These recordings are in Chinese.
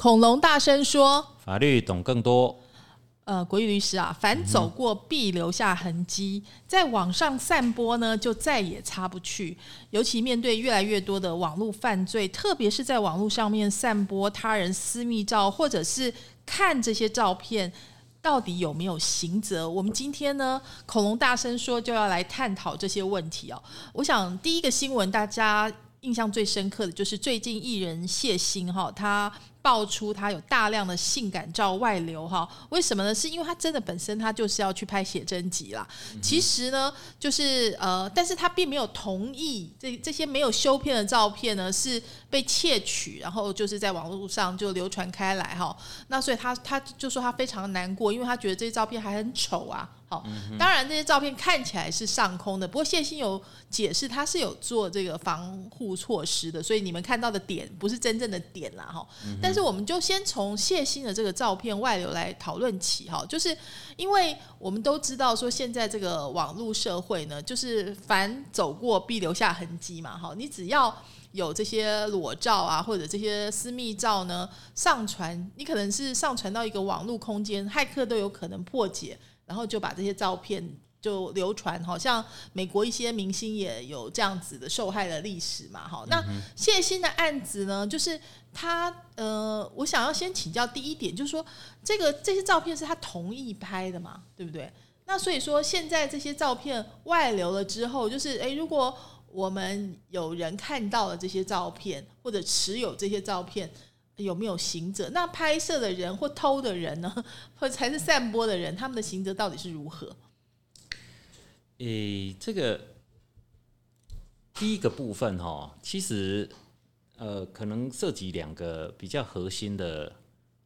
恐龙大声说法律懂更多。呃，国义律师啊，凡走过必留下痕迹，在网上散播呢，就再也擦不去。尤其面对越来越多的网络犯罪，特别是在网络上面散播他人私密照，或者是看这些照片，到底有没有刑责？我们今天呢，恐龙大声说就要来探讨这些问题哦。我想第一个新闻，大家印象最深刻的就是最近艺人谢欣哈，他。爆出他有大量的性感照外流哈？为什么呢？是因为他真的本身他就是要去拍写真集啦。其实呢，就是呃，但是他并没有同意这这些没有修片的照片呢是被窃取，然后就是在网络上就流传开来哈。那所以他他就说他非常难过，因为他觉得这些照片还很丑啊。好，当然这些照片看起来是上空的，不过谢欣有解释，他是有做这个防护措施的，所以你们看到的点不是真正的点啦，哈。但是我们就先从谢欣的这个照片外流来讨论起，哈，就是因为我们都知道说现在这个网络社会呢，就是凡走过必留下痕迹嘛，哈，你只要有这些裸照啊或者这些私密照呢上传，你可能是上传到一个网络空间，骇客都有可能破解。然后就把这些照片就流传，好像美国一些明星也有这样子的受害的历史嘛，哈。那谢欣的案子呢，就是他呃，我想要先请教第一点，就是说这个这些照片是他同意拍的嘛，对不对？那所以说现在这些照片外流了之后，就是诶，如果我们有人看到了这些照片，或者持有这些照片。有没有刑责？那拍摄的人或偷的人呢？或才是散播的人，他们的刑责到底是如何？诶，这个第一个部分哈，其实呃，可能涉及两个比较核心的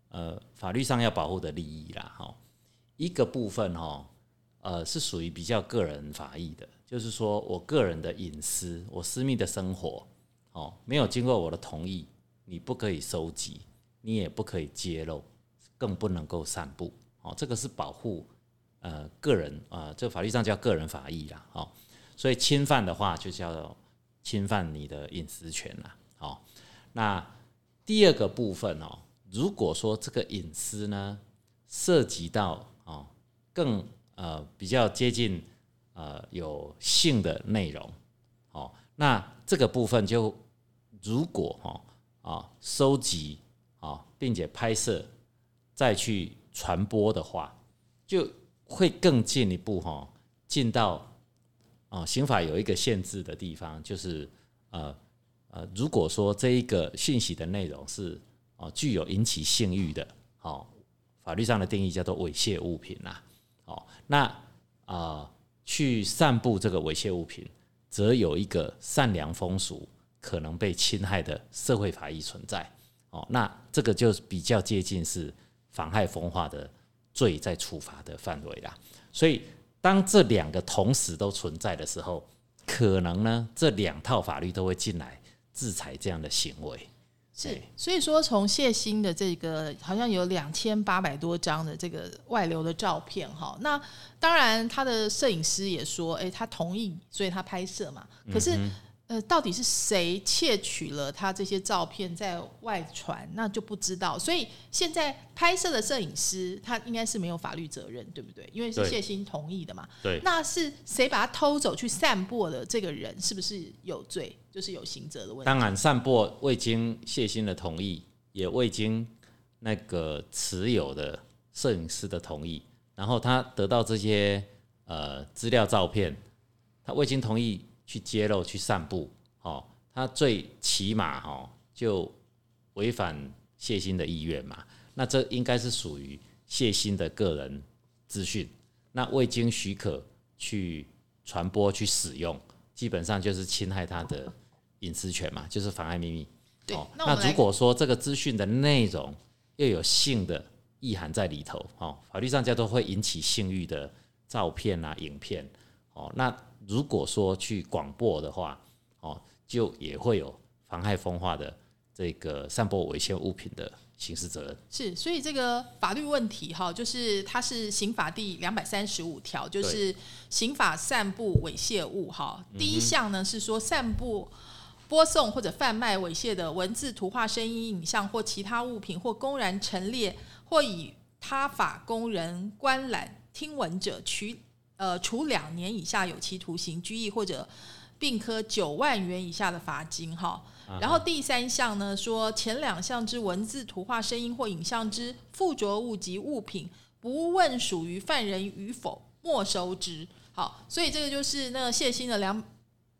呃法律上要保护的利益啦。哈，一个部分哈，呃，是属于比较个人法益的，就是说我个人的隐私，我私密的生活，哦，没有经过我的同意。你不可以收集，你也不可以揭露，更不能够散布。哦，这个是保护呃个人啊，这法律上叫个人法益啦。哦，所以侵犯的话就叫侵犯你的隐私权啦。哦，那第二个部分哦，如果说这个隐私呢涉及到哦更呃比较接近呃有性的内容，哦，那这个部分就如果哈。啊，收集啊，并且拍摄，再去传播的话，就会更进一步哈，进到啊，刑法有一个限制的地方，就是呃呃，如果说这一个信息的内容是哦具有引起性欲的，哦，法律上的定义叫做猥亵物品呐，哦，那啊去散布这个猥亵物品，则有一个善良风俗。可能被侵害的社会法益存在哦，那这个就比较接近是妨害风化的罪在处罚的范围啦。所以当这两个同时都存在的时候，可能呢这两套法律都会进来制裁这样的行为。是，所以说从谢欣的这个好像有两千八百多张的这个外流的照片哈，那当然他的摄影师也说，哎，他同意，所以他拍摄嘛。可是。呃，到底是谁窃取了他这些照片在外传，那就不知道。所以现在拍摄的摄影师他应该是没有法律责任，对不对？因为是谢欣同意的嘛。对。那是谁把他偷走去散播的？这个人是不是有罪？就是有刑责的问题。当然，散播未经谢欣的同意，也未经那个持有的摄影师的同意，然后他得到这些呃资料照片，他未经同意。去揭露、去散布，哦，他最起码哦就违反谢欣的意愿嘛，那这应该是属于谢欣的个人资讯，那未经许可去传播、去使用，基本上就是侵害他的隐私权嘛，就是妨碍秘密。哦，那如果说这个资讯的内容又有性的意涵在里头，哦，法律上叫做会引起性欲的照片啊、影片，哦，那。如果说去广播的话，哦，就也会有妨害风化的这个散播猥亵物品的刑事责任。是，所以这个法律问题哈，就是它是刑法第两百三十五条，就是刑法散布猥亵物哈。第一项呢是说散布。播送或者贩卖猥亵的文字、图画、声音、影像或其他物品，或公然陈列或以他法供人观览、听闻者，取呃处两年以下有期徒刑、拘役或者并科九万元以下的罚金。哈，然后第三项呢，说前两项之文字、图画、声音或影像之附着物及物品，不问属于犯人与否，没收之。好，所以这个就是那个谢欣的两。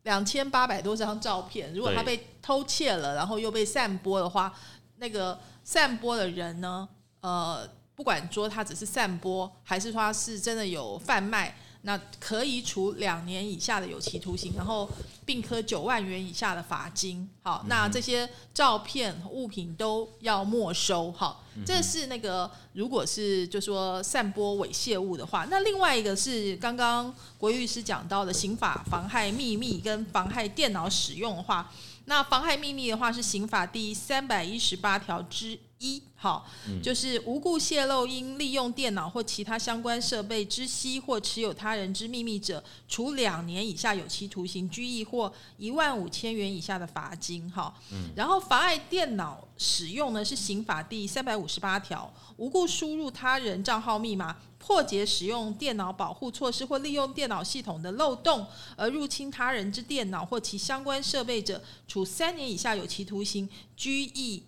两千八百多张照片，如果他被偷窃了，然后又被散播的话，那个散播的人呢？呃，不管说他只是散播，还是说他是真的有贩卖。那可以处两年以下的有期徒刑，然后并科九万元以下的罚金。好，那这些照片物品都要没收。好，这是那个如果是就说散播猥亵物的话，那另外一个是刚刚国律师讲到的刑法妨害秘密跟妨害电脑使用的话，那妨害秘密的话是刑法第三百一十八条之。一好，就是无故泄露因利用电脑或其他相关设备知悉或持有他人之秘密者，处两年以下有期徒刑、拘役或一万五千元以下的罚金。哈，然后妨碍电脑使用呢，是刑法第三百五十八条，无故输入他人账号密码，破解使用电脑保护措施或利用电脑系统的漏洞而入侵他人之电脑或其相关设备者，处三年以下有期徒刑、拘役。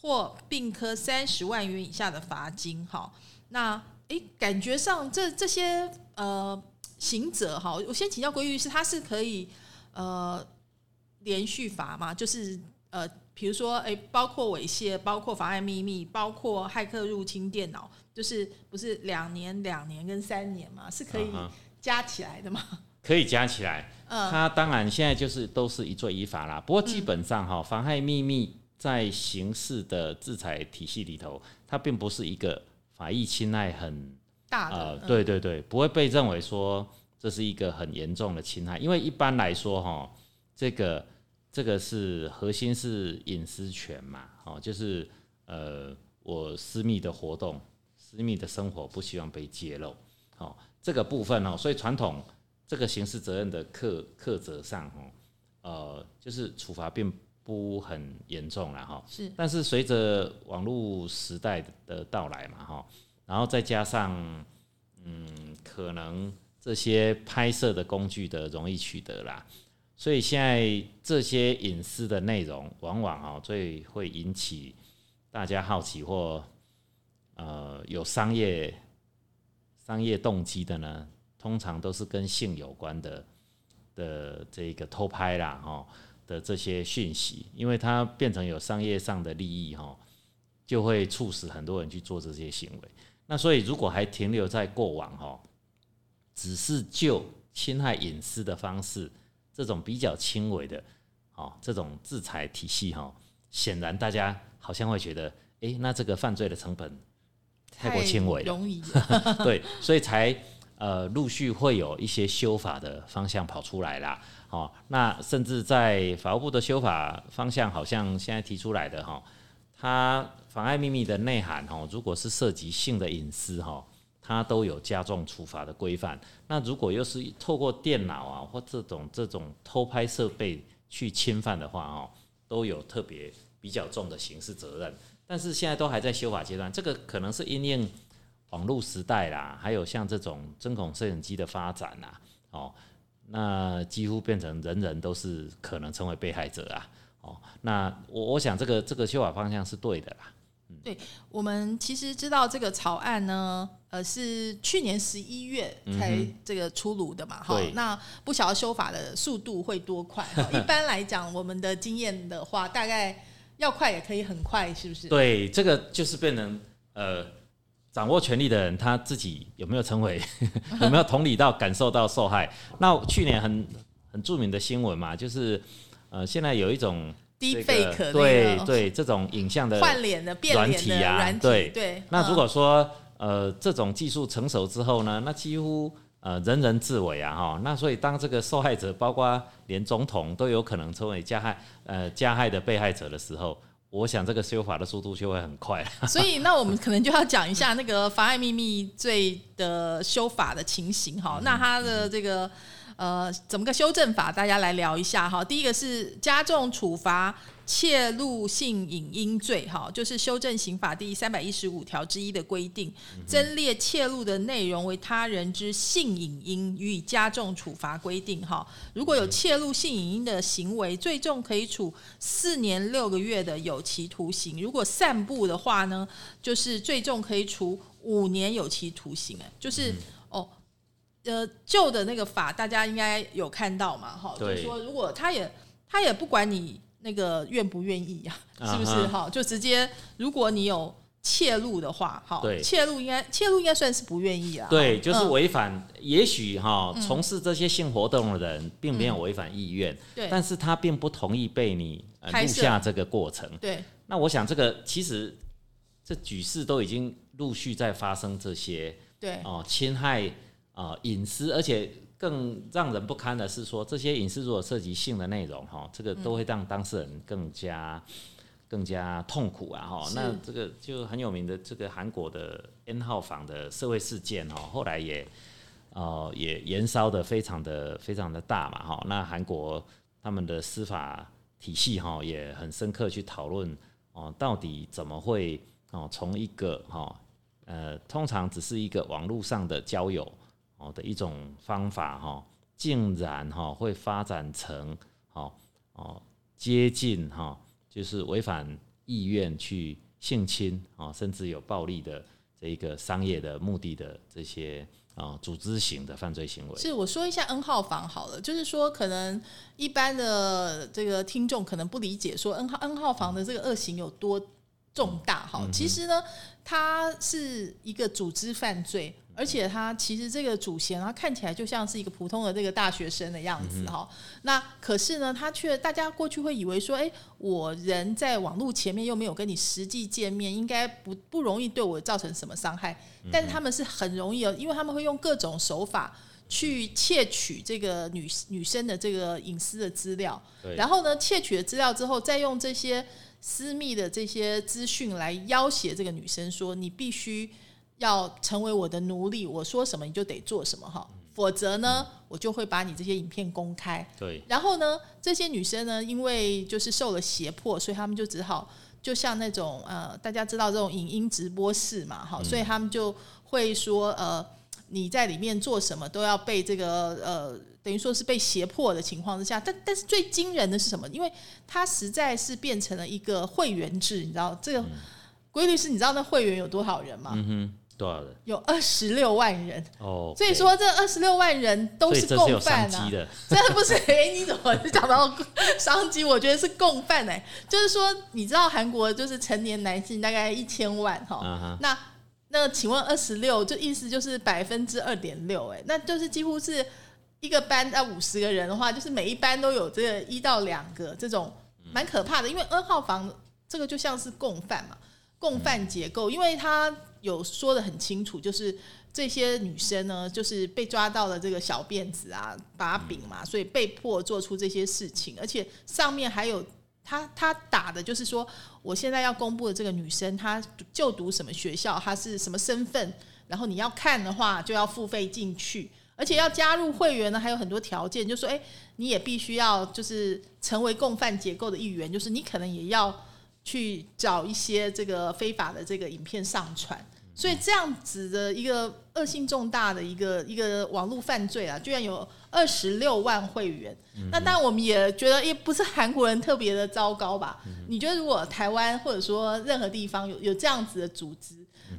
或并科三十万元以下的罚金，哈，那诶，感觉上这这些呃刑责，哈，我先请教规律师，他是可以呃连续罚吗？就是呃，比如说诶，包括猥亵，包括妨碍秘密，包括骇客入侵电脑，就是不是两年、两年跟三年嘛？是可以加起来的吗？可以加起来，嗯，他当然现在就是都是一罪一罚啦。不过基本上哈，妨害秘密。在刑事的制裁体系里头，它并不是一个法益侵害很大的，对对对，不会被认为说这是一个很严重的侵害，因为一般来说哈，这个这个是核心是隐私权嘛，哦，就是呃我私密的活动、私密的生活不希望被揭露，哦，这个部分哦，所以传统这个刑事责任的课课责上哦，呃，就是处罚并。不很严重了哈，是，但是随着网络时代的到来嘛哈，然后再加上嗯，可能这些拍摄的工具的容易取得啦，所以现在这些隐私的内容，往往啊最会引起大家好奇或呃有商业商业动机的呢，通常都是跟性有关的的这个偷拍啦哈。的这些讯息，因为它变成有商业上的利益哈，就会促使很多人去做这些行为。那所以如果还停留在过往哈，只是就侵害隐私的方式，这种比较轻微的，哦，这种制裁体系哈，显然大家好像会觉得，哎，那这个犯罪的成本太过轻微，容易，对，所以才呃陆续会有一些修法的方向跑出来啦。哦，那甚至在法务部的修法方向，好像现在提出来的哈，它妨碍秘密的内涵哈，如果是涉及性的隐私哈，它都有加重处罚的规范。那如果又是透过电脑啊或这种这种偷拍设备去侵犯的话哦，都有特别比较重的刑事责任。但是现在都还在修法阶段，这个可能是因应网络时代啦，还有像这种针孔摄影机的发展啦，哦。那几乎变成人人都是可能成为被害者啊！哦，那我我想这个这个修法方向是对的啦。嗯对，我们其实知道这个草案呢，呃，是去年十一月才这个出炉的嘛。哈，那不晓得修法的速度会多快？一般来讲，我们的经验的话，大概要快也可以很快，是不是？对，这个就是变成呃。掌握权力的人，他自己有没有成为 有没有同理到感受到受害？那去年很很著名的新闻嘛，就是呃，现在有一种低费可对对这种影像的换脸的变脸的软体，对对。那如果说呃这种技术成熟之后呢，那几乎呃人人自危啊哈。那所以当这个受害者，包括连总统都有可能成为加害呃加害的被害者的时候。我想这个修法的速度就会很快，所以那我们可能就要讲一下那个妨碍秘密罪的修法的情形哈。那它的这个呃怎么个修正法，大家来聊一下哈。第一个是加重处罚。窃录性影音罪，哈，就是修正刑法第三百一十五条之一的规定，增列窃录的内容为他人之性影音，予以加重处罚规定，哈。如果有窃录性影音的行为，最重可以处四年六个月的有期徒刑；如果散布的话呢，就是最重可以处五年有期徒刑。哎，就是哦，呃，旧的那个法大家应该有看到嘛，哈，就是说如果他也他也不管你。那个愿不愿意呀？是不是哈？就直接，如果你有切入的话，哈，切入应该切入应该算是不愿意啊。对，就是违反。也许哈，从事这些性活动的人并没有违反意愿，对，但是他并不同意被你录下这个过程。对，那我想这个其实这举事都已经陆续在发生这些，对哦，侵害啊隐私，而且。更让人不堪的是说，这些隐私如果涉及性的内容，哈，这个都会让当事人更加更加痛苦啊，哈。那这个就很有名的这个韩国的 N 号房的社会事件，哈，后来也呃也延烧的非常的非常的大嘛，哈。那韩国他们的司法体系，哈，也很深刻去讨论哦，到底怎么会哦，从一个哈呃，通常只是一个网络上的交友。哦的一种方法哈，竟然哈会发展成哦哦接近哈，就是违反意愿去性侵啊，甚至有暴力的这一个商业的目的的这些啊组织型的犯罪行为。是我说一下 N 号房好了，就是说可能一般的这个听众可能不理解说 N 号 N 号房的这个恶行有多重大哈，其实呢，它是一个组织犯罪。而且他其实这个主嫌，他看起来就像是一个普通的这个大学生的样子哈。那可是呢，他却大家过去会以为说，哎，我人在网络前面又没有跟你实际见面，应该不不容易对我造成什么伤害。但是他们是很容易哦，因为他们会用各种手法去窃取这个女女生的这个隐私的资料，然后呢，窃取了资料之后，再用这些私密的这些资讯来要挟这个女生说，你必须。要成为我的奴隶，我说什么你就得做什么哈，否则呢，我就会把你这些影片公开。对，然后呢，这些女生呢，因为就是受了胁迫，所以他们就只好就像那种呃，大家知道这种影音直播室嘛，哈，所以他们就会说呃，你在里面做什么都要被这个呃，等于说是被胁迫的情况之下。但但是最惊人的是什么？因为它实在是变成了一个会员制，你知道这个规律是，你知道那会员有多少人吗？嗯哼。多少人？有二十六万人哦，所以说这二十六万人都是共犯啊！真的 不是？哎，你怎么讲到 商机？我觉得是共犯哎，就是说，你知道韩国就是成年男性大概一千万哈，那那请问二十六，就意思就是百分之二点六哎，那就是几乎是一个班在五十个人的话，就是每一班都有这个一到两个这种，蛮可怕的。因为二号房这个就像是共犯嘛，共犯结构，因为他。有说的很清楚，就是这些女生呢，就是被抓到了这个小辫子啊、把柄嘛，所以被迫做出这些事情，而且上面还有他他打的就是说，我现在要公布的这个女生，她就读什么学校，她是什么身份，然后你要看的话就要付费进去，而且要加入会员呢，还有很多条件，就说哎，你也必须要就是成为共犯结构的一员，就是你可能也要。去找一些这个非法的这个影片上传，所以这样子的一个恶性重大的一个一个网络犯罪啊，居然有二十六万会员。那当然我们也觉得，也不是韩国人特别的糟糕吧？你觉得如果台湾或者说任何地方有有这样子的组织，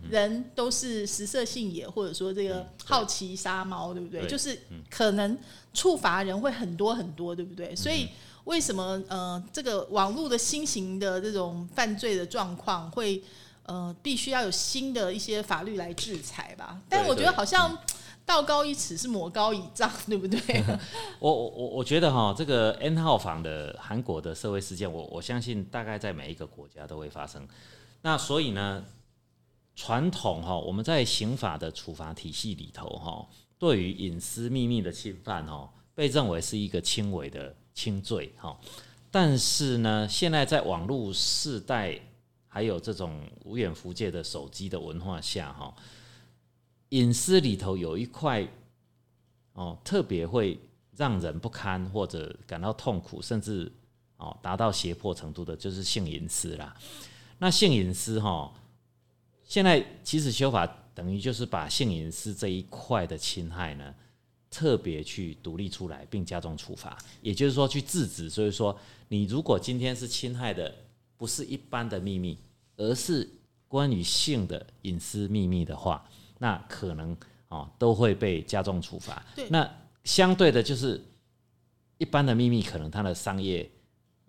人都是食色性也，或者说这个好奇杀猫，对不对？就是可能处罚人会很多很多，对不对？所以。为什么呃，这个网络的新型的这种犯罪的状况会呃，必须要有新的一些法律来制裁吧？但我觉得好像道高一尺是魔高一丈，对不对？我我我我觉得哈，这个 N 号房的韩国的社会事件，我我相信大概在每一个国家都会发生。那所以呢，传统哈，我们在刑法的处罚体系里头哈，对于隐私秘密的侵犯哈，被认为是一个轻微的。轻罪哈，但是呢，现在在网络世代，还有这种无远弗届的手机的文化下哈，隐私里头有一块哦，特别会让人不堪或者感到痛苦，甚至哦达到胁迫程度的，就是性隐私啦。那性隐私哈，现在其实修法等于就是把性隐私这一块的侵害呢，特别去独立出来，并加重处罚，也就是说去制止。所以说，你如果今天是侵害的不是一般的秘密，而是关于性的隐私秘密的话，那可能哦都会被加重处罚。那相对的，就是一般的秘密，可能它的商业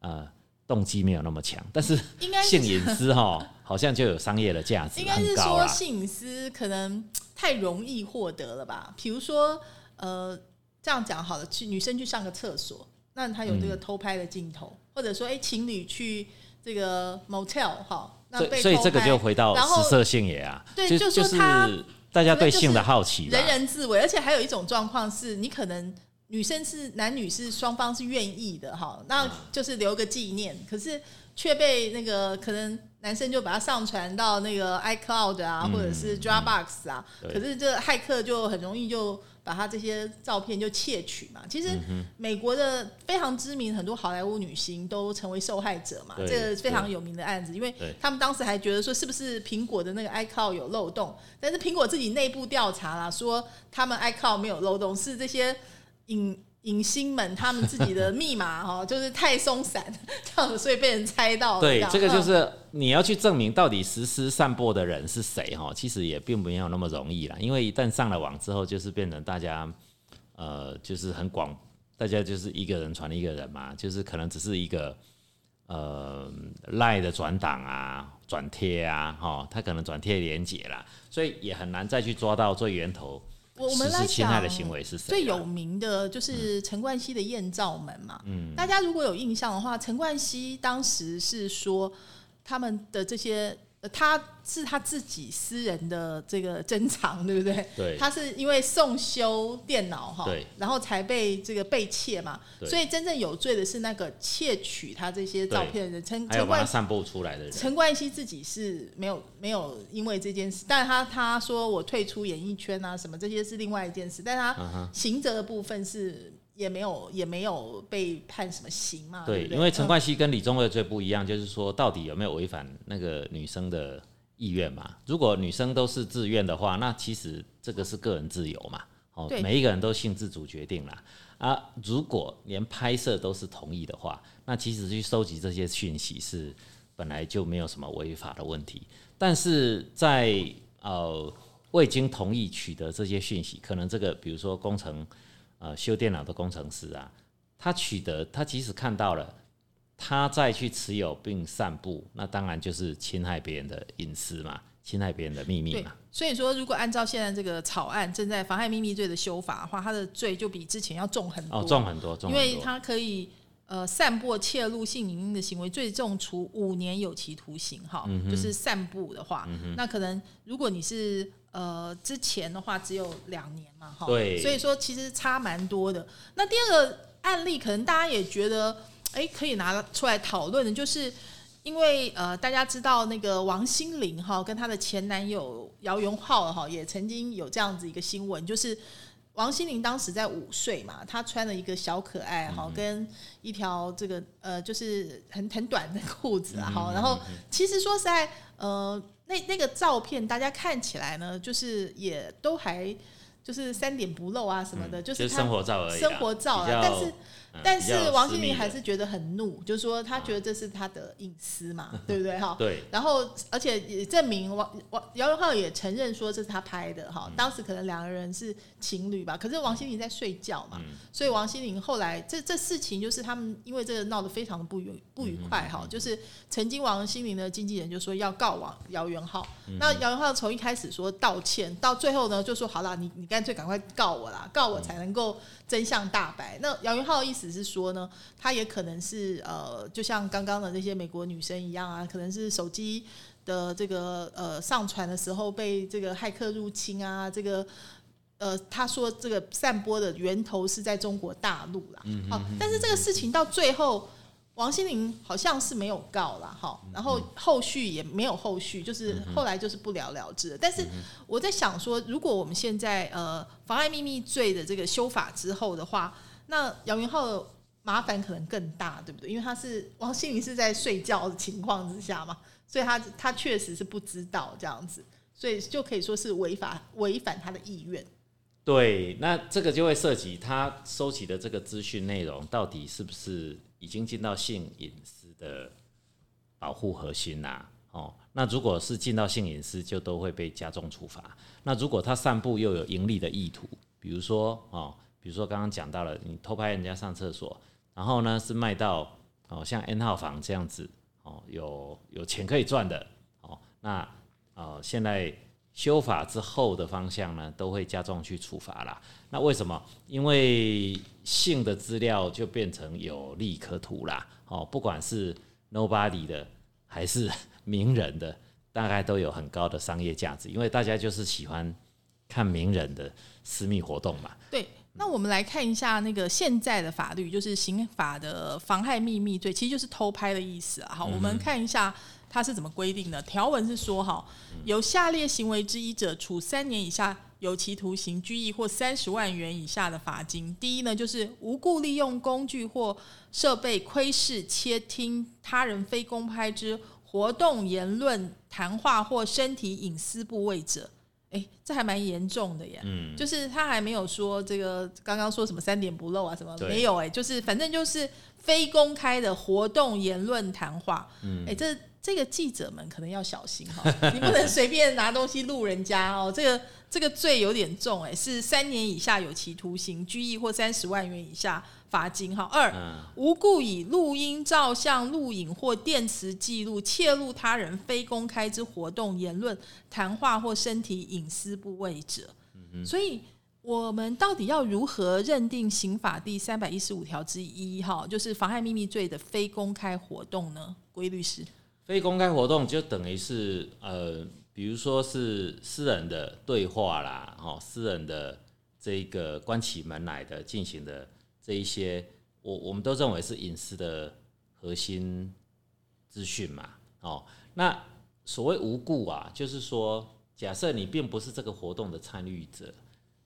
呃动机没有那么强，但是性隐私哈，好像就有商业的价值，应该是说性隐私可能太容易获得了吧？比如说呃，这样讲好了，去女生去上个厕所，那他有这个偷拍的镜头，或者说哎情侣去这个 motel 哈。所以，所以这个就回到食色性也啊，对，就是他大家对性的好奇，人人自危，而且还有一种状况是，你可能女生是男女是双方是愿意的哈，那就是留个纪念，可是却被那个可能男生就把它上传到那个 iCloud 啊，或者是 Dropbox 啊，可是这骇客就很容易就。把他这些照片就窃取嘛，其实美国的非常知名很多好莱坞女星都成为受害者嘛，这个非常有名的案子，因为他们当时还觉得说是不是苹果的那个 iCloud 有漏洞，但是苹果自己内部调查啦，说他们 iCloud 没有漏洞，是这些隐。影星们他们自己的密码 哦，就是太松散，这样子，所以被人猜到。对，这个就是你要去证明到底实施散播的人是谁哈，其实也并没有那么容易啦。因为一旦上了网之后，就是变成大家呃，就是很广，大家就是一个人传一个人嘛，就是可能只是一个呃赖的转档啊、转贴啊，哈，他可能转贴连结啦，所以也很难再去抓到最源头。我们来讲，最有名的就是陈冠希的艳照门嘛。嗯，大家如果有印象的话，陈冠希当时是说他们的这些。他是他自己私人的这个珍藏，对不对？对。他是因为送修电脑哈，然后才被这个被窃嘛。所以真正有罪的是那个窃取他这些照片的人，陈陈冠散布出来的人。陈冠希自己是没有没有因为这件事，但他他说我退出演艺圈啊，什么这些是另外一件事，但他行责的部分是。也没有也没有被判什么刑嘛？对，因为陈冠希跟李宗伟最不一样，就是说到底有没有违反那个女生的意愿嘛？如果女生都是自愿的话，那其实这个是个人自由嘛。哦，每一个人都性自主决定了。啊，如果连拍摄都是同意的话，那其实去收集这些讯息是本来就没有什么违法的问题。但是在呃未经同意取得这些讯息，可能这个比如说工程。呃，修电脑的工程师啊，他取得他即使看到了，他再去持有并散布，那当然就是侵害别人的隐私嘛，侵害别人的秘密嘛。所以说，如果按照现在这个草案正在妨害秘密罪的修法的话，他的罪就比之前要重很多，哦，重很多，重因为他可以呃散播窃录性影音的行为，最重处五年有期徒刑，哈，就是散布的话，那可能如果你是。呃，之前的话只有两年嘛，哈，对，所以说其实差蛮多的。那第二个案例，可能大家也觉得，哎，可以拿出来讨论的，就是因为呃，大家知道那个王心凌哈，跟她的前男友姚元浩哈，也曾经有这样子一个新闻，就是王心凌当时在五岁嘛，她穿了一个小可爱哈，跟一条这个呃，就是很很短的裤子啊，哈，然后其实说实在，呃。那那个照片，大家看起来呢，就是也都还就是三点不漏啊什么的，就是生活照而已，生活照啊，但是。但是王心凌还是觉得很怒，就是说他觉得这是他的隐私嘛，对不对哈？对。然后而且也证明王王姚元浩也承认说这是他拍的哈，当时可能两个人是情侣吧，可是王心凌在睡觉嘛，所以王心凌后来这这事情就是他们因为这个闹得非常的不愉不愉快哈，就是曾经王心凌的经纪人就说要告王姚元浩，那姚元浩从一开始说道歉，到最后呢就说好了，你你干脆赶快告我啦，告我才能够真相大白。那姚元浩的意思。只是说呢，他也可能是呃，就像刚刚的那些美国女生一样啊，可能是手机的这个呃上传的时候被这个骇客入侵啊，这个呃他说这个散播的源头是在中国大陆啦，好，但是这个事情到最后，王心凌好像是没有告了哈，然后后续也没有后续，就是后来就是不了了之。但是我在想说，如果我们现在呃妨碍秘密罪的这个修法之后的话，那姚云浩的麻烦可能更大，对不对？因为他是王心凌是在睡觉的情况之下嘛，所以他他确实是不知道这样子，所以就可以说是违法违反他的意愿。对，那这个就会涉及他收集的这个资讯内容到底是不是已经进到性隐私的保护核心呐、哦，那如果是进到性隐私，就都会被加重处罚。那如果他散布又有盈利的意图，比如说哦，比如说刚刚讲到了，你偷拍人家上厕所，然后呢是卖到哦像 N 号房这样子哦，有有钱可以赚的哦，那呃现在修法之后的方向呢，都会加重去处罚啦。那为什么？因为性的资料就变成有利可图啦。哦，不管是 nobody 的还是名人的，大概都有很高的商业价值，因为大家就是喜欢看名人的私密活动嘛。对，那我们来看一下那个现在的法律，就是刑法的妨害秘密罪，其实就是偷拍的意思啊。好，我们看一下它是怎么规定的。条文是说，哈，有下列行为之一者，处三年以下有期徒刑、拘役或三十万元以下的罚金。第一呢，就是无故利用工具或设备窥视、窃听他人非公开之活动、言论、谈话或身体隐私部位者。哎，这还蛮严重的耶。嗯，就是他还没有说这个刚刚说什么三点不漏啊什么对没有哎、就是反正就是非公开的活动、言论、谈话。嗯，哎，这这个记者们可能要小心哈，你不能随便拿东西录人家哦，这个这个罪有点重哎，是三年以下有期徒刑、拘役或三十万元以下罚金哈。二，嗯无故以录音、照相、录影或电磁记录窃录他人非公开之活动、言论、谈话或身体隐私部位者。所以，我们到底要如何认定刑法第三百一十五条之一哈，就是妨害秘密罪的非公开活动呢？规律师，非公开活动就等于是呃，比如说是私人的对话啦，哈，私人的这个关起门来的进行的这一些，我我们都认为是隐私的核心资讯嘛，哦，那所谓无故啊，就是说，假设你并不是这个活动的参与者，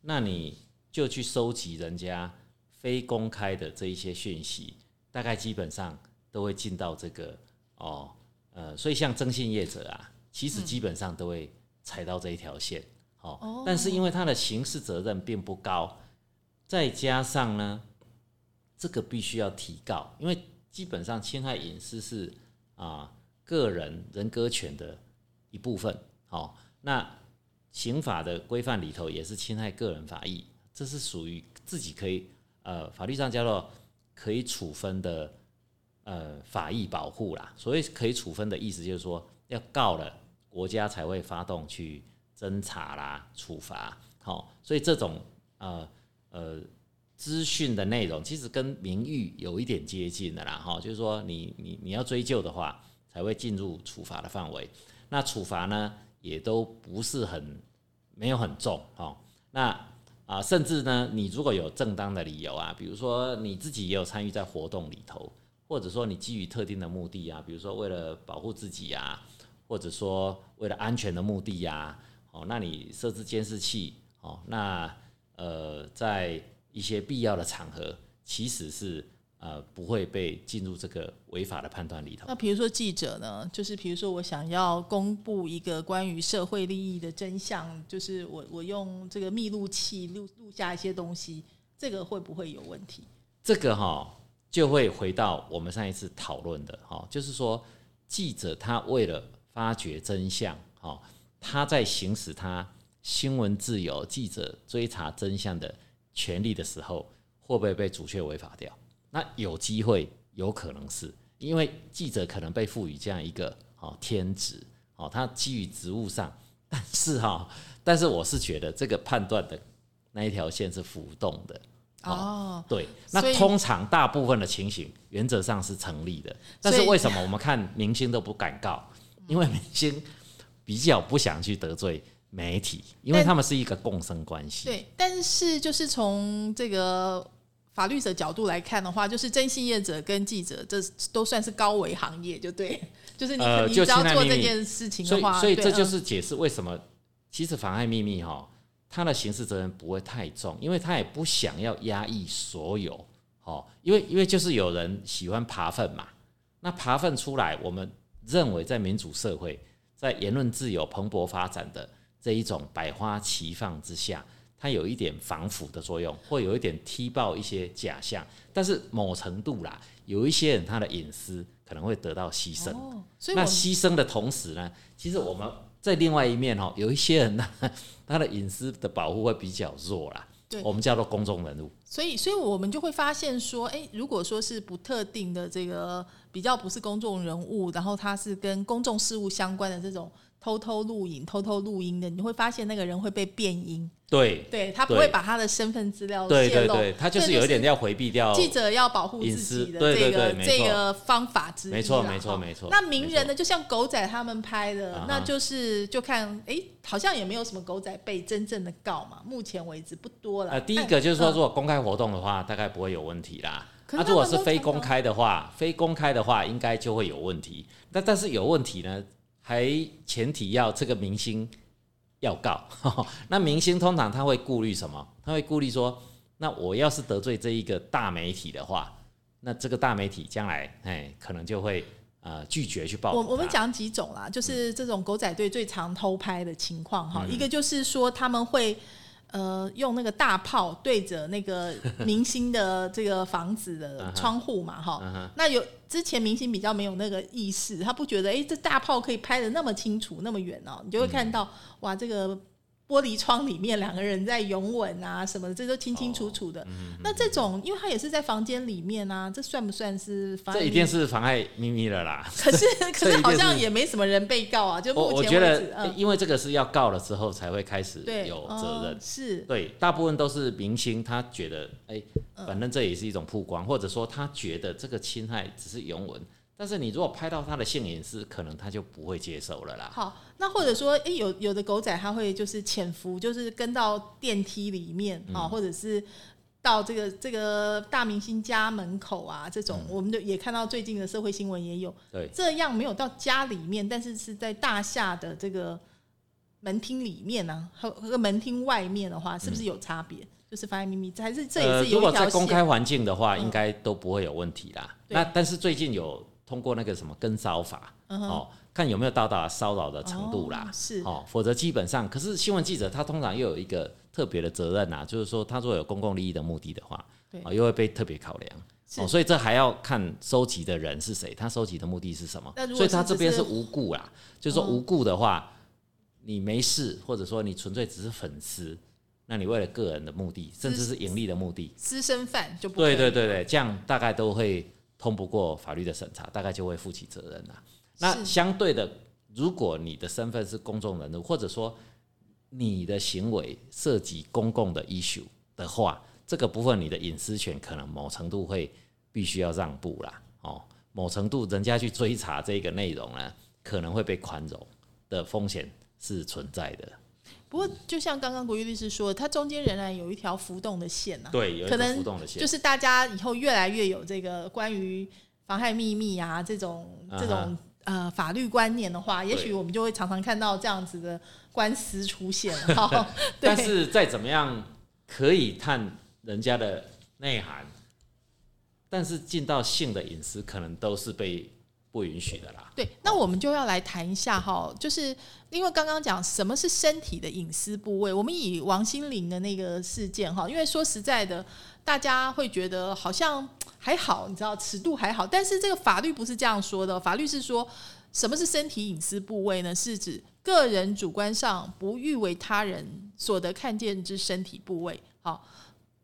那你就去收集人家非公开的这一些讯息，大概基本上都会进到这个哦，呃，所以像征信业者啊，其实基本上都会踩到这一条线，哦，但是因为他的刑事责任并不高，再加上呢，这个必须要提告，因为基本上侵害隐私是啊、个人人格权的一部分，好、那刑法的规范里头也是侵害个人法益，这是属于自己可以呃法律上叫做可以处分的呃法益保护啦。所谓可以处分的意思就是说要告了，国家才会发动去侦查啦、处罚。好、所以这种呃呃资讯的内容其实跟名誉有一点接近的啦。哈、就是说你你你要追究的话，才会进入处罚的范围。那处罚呢，也都不是很没有很重哦。那啊、甚至呢，你如果有正当的理由啊，比如说你自己也有参与在活动里头，或者说你基于特定的目的啊，比如说为了保护自己啊，或者说为了安全的目的呀、哦，那你设置监视器，哦，那呃，在一些必要的场合，其实是呃不会被进入这个违法的判断里头。那比如说记者呢，就是比如说我想要公布一个关于社会利益的真相，就是我我用这个密录器录录下一些东西，这个会不会有问题？这个哈、就会回到我们上一次讨论的哈、就是说记者他为了发掘真相，哈、他在行使他新闻自由、记者追查真相的权利的时候，会不会被主却违法掉？那有机会，有可能是因为记者可能被赋予这样一个哦天职，哦，他基于职务上，但是哈、但是我是觉得这个判断的那一条线是浮动的。哦，对，那通常大部分的情形原则上是成立的，但是为什么我们看明星都不敢告？因为明星比较不想去得罪媒体，因为他们是一个共生关系。对，但是就是从这个法律的角度来看的话，就是征信业者跟记者，这都算是高危行业，就对，就是你、呃就你只要做这件事情的话，对所以这就嗯是解释为什么其实妨碍秘密哈，他的刑事责任不会太重，因为他也不想要压抑所有哦，因为因为就是有人喜欢扒粪嘛，那扒粪出来，我们认为在民主社会，在言论自由蓬勃发展的这一种百花齐放之下，它有一点防腐的作用，会有一点踢爆一些假象，但是某程度啦，有一些人他的隐私可能会得到牺牲。哦，所以那牺牲的同时呢，其实我们在另外一面哦，有一些人呢，他的隐私的保护会比较弱啦。对我们叫做公众人物。所以，所以我们就会发现说，诶，如果说是不特定的这个比较不是公众人物，然后他是跟公众事务相关的这种偷偷录影、偷偷录音的，你会发现那个人会被变音，对，对他不会把他的身份资料泄露，对对对，他就是有一点要回避掉。记者要保护隐自己的私。对对这个这个方法之一啦，没错没错没错。那名人没呢，就像狗仔他们拍的，那就是就看，哎，好像也没有什么狗仔被真正的告嘛，目前为止不多了。呃，第一个就是说，嗯。如果公开活动的话，大概不会有问题啦。那、如果是非公开的话，非公开的话，应该就会有问题。那但是有问题呢，还前提要这个明星要告。那明星通常他会顾虑什么？他会顾虑说，那我要是得罪这一个大媒体的话，那这个大媒体将来哎可能就会呃拒绝去报道我我们讲几种啦，就是这种狗仔队最常偷拍的情况哈，嗯一个就是说他们会。呃，用那个大炮对着那个明星的这个房子的 窗户嘛，哈、那有之前明星比较没有那个意识，他不觉得哎、诶这大炮可以拍的那么清楚那么远哦，你就会看到、哇，这个玻璃窗里面两个人在拥吻啊什么的，这都清清楚楚的。那这种，因为他也是在房间里面啊，这算不算是妨碍这一？定是妨碍秘密了啦。可是 可是好像也没什么人被告啊，就我目前我觉得，，嗯，因为这个是要告了之后才会开始，有责任哦。是对，大部分都是明星，他觉得，哎、嗯反正这也是一种曝光，或者说他觉得这个侵害只是拥吻，但是你如果拍到他的性隐私，可能他就不会接受了啦。好。那或者说，诶，有有的狗仔他会就是潜伏，就是跟到电梯里面嗯啊、或者是到这个这个大明星家门口啊，这种、我们就也看到最近的社会新闻也有嗯对，这样没有到家里面，但是是在大厦的这个门厅里面呢、和和门厅外面的话，是不是有差别？就是发现秘密，还是这也呃，是如果在？公开环境的话，嗯应该都不会有问题啦。对那但是最近有通过那个什么跟骚法，嗯哦，看有没有到达骚扰的程度啦。哦是。哦，否则基本上，可是新闻记者他通常又有一个特别的责任呐、就是说他如果有公共利益的目的的话，对。哦，又会被特别考量。哦，所以这还要看收集的人是谁，他收集的目的是什么。所以他这边是无故啦，就是说哦无故的话，你没事，或者说你纯粹只是粉丝，那你为了个人的目的，甚至是盈利的目的，私生饭就不对对对对，这样大概都会通不过法律的审查，大概就会负起责任啦。那相对的，如果你的身份是公众人物，或者说你的行为涉及公共的 issue 的话，这个部分你的隐私权可能某程度会必须要让步啦。哦，某程度人家去追查这个内容呢，可能会被宽容的风险是存在的。不过，就像刚刚国玉律师说，它中间仍然有一条浮动的线呐、对，有一个可能浮动的线，就是大家以后越来越有这个关于妨害秘密啊这种这种呃法律观念的话，也许我们就会常常看到这样子的官司出现了。哈但，是再怎么样可以探人家的内涵，但是进到性的隐私，可能都是被不允许的啦。对，那我们就要来谈一下哈，就是因为刚刚讲什么是身体的隐私部位，我们以王心凌的那个事件哈，因为说实在的，大家会觉得好像还好，你知道尺度还好，但是这个法律不是这样说的，法律是说什么是身体隐私部位呢？是指个人主观上不欲为他人所得看见之身体部位，好。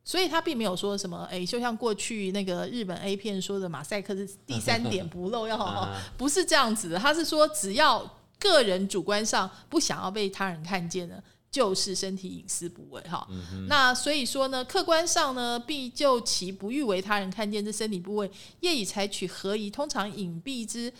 所以他并没有说什么，哎、就像过去那个日本 A 片说的马赛克是第三点不漏，要好好啊不是这样子的，他是说只要个人主观上不想要被他人看见呢，就是身体隐私部位哈。那所以说呢，客观上呢，必就其不欲为他人看见这身体部位，业已采取合宜、通常隐蔽之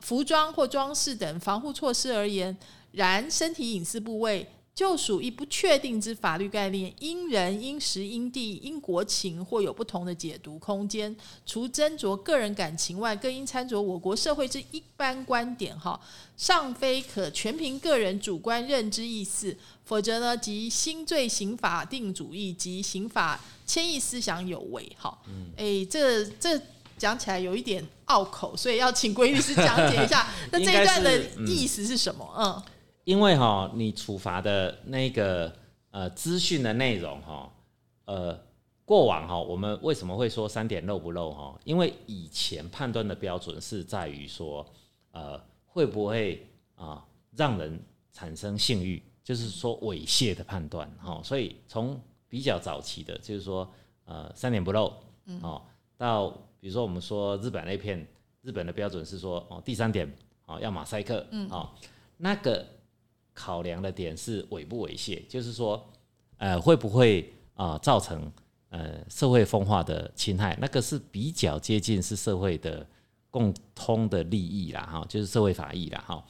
服装或装饰等防护措施而言，然身体隐私部位就属一不确定之法律概念，因人、因时、因地、因国情，或有不同的解读空间。除斟酌个人感情外，更应参酌我国社会之一般观点。哈，尚非可全凭个人主观认知意思，否则呢，即新罪刑法定主义及刑法迁移思想有违。哈，哎，这这讲起来有一点拗口，所以要请规律师讲解一下。那这一段的意思是什么？嗯。因为哈，你处罚的那个呃资讯的内容哈，呃，过往哈，我们为什么会说三点漏不漏哈？因为以前判断的标准是在于说，呃，会不会啊让人产生性欲，就是说猥亵的判断哈。所以从比较早期的，就是说呃三点不漏哦，到比如说我们说日本那片，日本的标准是说哦第三点哦要马赛克哦那个。考量的点是猥不猥亵，就是说，呃，会不会啊造成呃社会风化的侵害？那个是比较接近是社会的共通的利益啦，哈，就是社会法益啦，哈。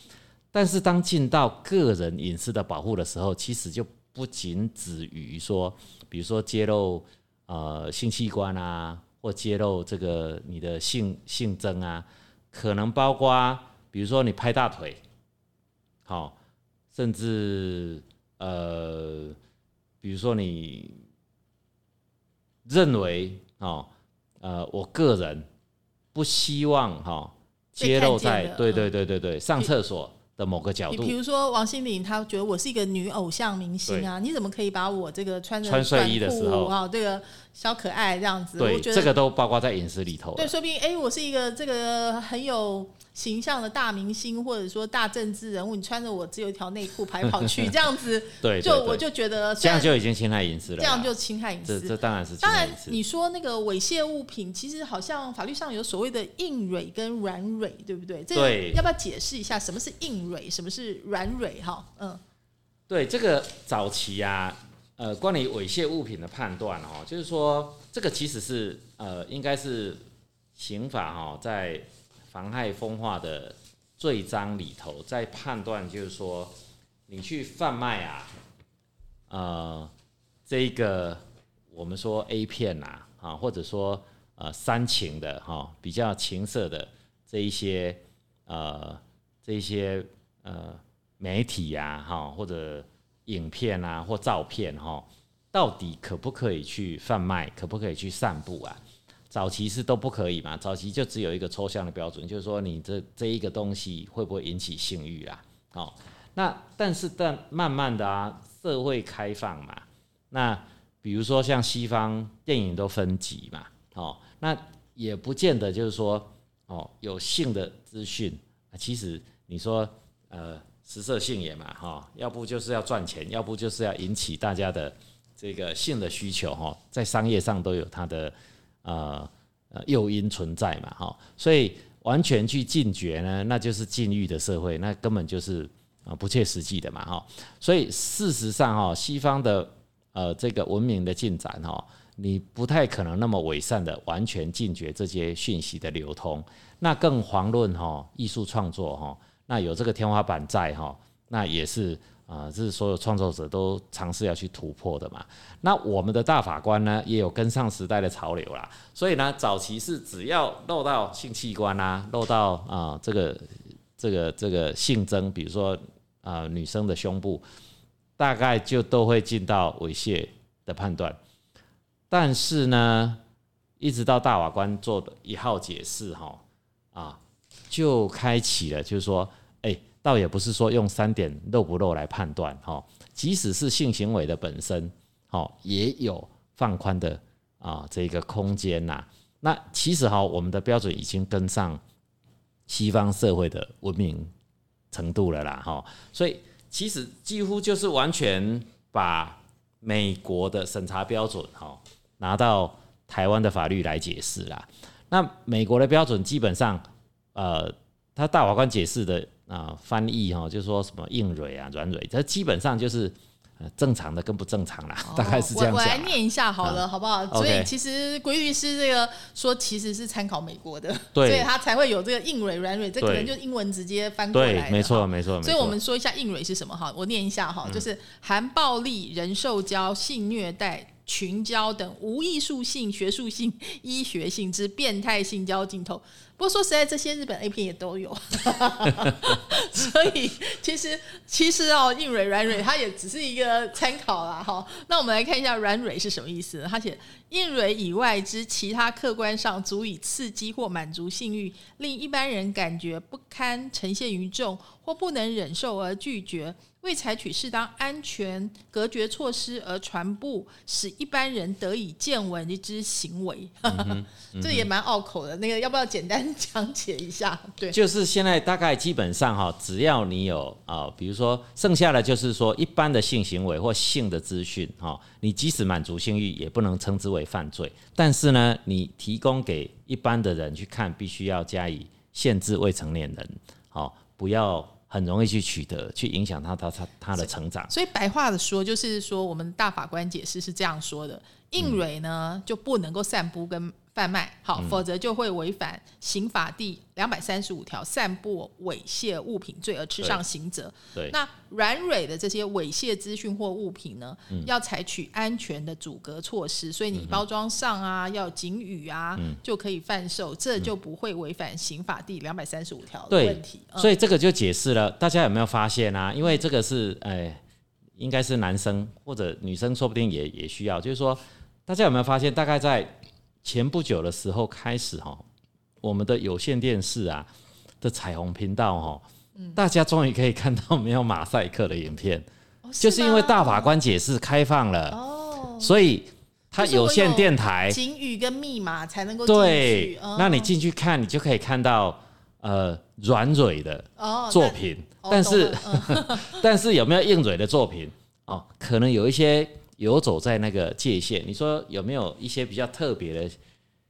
但是当进到个人隐私的保护的时候，其实就不仅止于说，比如说揭露呃性器官啊，或揭露这个你的性性征啊，可能包括比如说你拍大腿，好。甚至呃，比如说你认为哦，呃，我个人不希望哈揭露在对对对对对上厕所的某个角度。比如说王心凌，她觉得我是一个女偶像明星啊，你怎么可以把我这个穿着穿睡衣的时候啊，这个小可爱这样子？对，这个都包括在饮食里头。对，说不定哎，我是一个这个很有。形象的大明星或者说大政治人物，你穿着我只有一条内裤跑来跑去这样子，对，就我就觉得这样就已经侵害隐私了。这样就侵害隐私，这当然是当然。你说那个猥亵物品，其实好像法律上有所谓的硬蕊跟软蕊，对不对？对，要不要解释一下什么是硬蕊，什么是软蕊？哈，嗯，对，这个早期啊，呃，关于猥亵物品的判断哦，就是说这个其实是呃，应该是刑法哈在。妨害风化的罪章里头，在判断就是说，你去贩卖啊，呃，这个我们说 A 片呐，啊，或者说呃煽情的哈，比较情色的这一些呃这一些呃媒体呀，哈，或者影片啊或照片哈，到底可不可以去贩卖，可不可以去散布啊？早期是都不可以嘛？早期就只有一个抽象的标准，就是说你这这一个东西会不会引起性欲啦？哦，那但是但慢慢的啊，社会开放嘛，那比如说像西方电影都分级嘛，哦，那也不见得就是说哦有性的资讯，其实你说呃食色性也嘛，哈，要不就是要赚钱，要不就是要引起大家的这个性的需求，哈，在商业上都有它的。呃，诱因存在嘛，哈，所以完全去禁绝呢，那就是禁欲的社会，那根本就是啊不切实际的嘛，哈。所以事实上，哈，西方的呃这个文明的进展，哈，你不太可能那么伪善的完全禁绝这些讯息的流通，那更遑论哈艺术创作，哈，那有这个天花板在，哈，那也是。啊，这是所有创作者都尝试要去突破的嘛。那我们的大法官呢，也有跟上时代的潮流啦。所以呢，早期是只要露到性器官啊，露到啊这个这个这个性征，比如说啊女生的胸部，大概就都会进到猥亵的判断。但是呢，一直到大法官做的一号解释哈啊，就开启了，就是说。倒也不是说用三点漏不漏来判断哈，即使是性行为的本身，哈也有放宽的啊这个空间呐。那其实哈，我们的标准已经跟上西方社会的文明程度了啦哈。所以其实几乎就是完全把美国的审查标准哈拿到台湾的法律来解释啦。那美国的标准基本上，呃，他大法官解释的。啊，翻译哈，就说什么硬蕊啊、软蕊，这基本上就是呃正常的跟不正常啦，大概是这样哦我我来。念一下好了，好不好？所以其实规律师这个说其实是参考美国的，对 所以他才会有这个硬蕊软蕊，这可能就英文直接翻过来的，对没错没错没错。所以我们说一下硬蕊是什么哈，我念一下哈，就是含暴力、人兽交、性虐待。群交等无艺术性、学术性、医学性之变态性交镜头，不过说实在，这些日本 A 片也都有，所以其实其实哦，硬蕊软蕊它也只是一个参考啦哈。那我们来看一下软蕊是什么意思？它写硬蕊以外之其他客观上足以刺激或满足性欲，令一般人感觉不堪呈现于众或不能忍受而拒绝。未采取适当安全隔绝措施而传播，使一般人得以见闻之行为，这也蛮拗口的。那个要不要简单 讲解一下？对，就是现在大概基本上哈，只要你有啊、比如说剩下的就是说一般的性行为或性的资讯哈，你即使满足性欲也不能称之为犯罪。但是呢，你提供给一般的人去看，必须要加以限制未成年人，好，不要很容易去取得，去影响他他他他的成长。所以白话的说，就是说我们大法官解释是这样说的：应蕊呢就不能够散布跟贩卖，好，否则就会违反刑法第两百三十五条散布猥亵物品罪而吃上刑责。对，那软蕊的这些猥亵资讯或物品呢，嗯要采取安全的阻隔措施，所以你包装上啊要警语啊，嗯就可以贩售，这就不会违反刑法第两百三十五条的问题。嗯所以这个就解释了，大家有没有发现啊？因为这个是，哎，应该是男生或者女生，说不定也也需要。就是说，大家有没有发现，大概在前不久的时候开始哈，我们的有线电视啊的彩虹频道哈，嗯大家终于可以看到没有马赛克的影片，哦就是因为大法官解释开放了，哦，所以它有线电台警语跟密码才能够对。哦，那你进去看，你就可以看到呃软蕊的哦作品，哦但是、但是有没有硬蕊的作品哦？可能有一些游走在那个界限。你说有没有一些比较特别的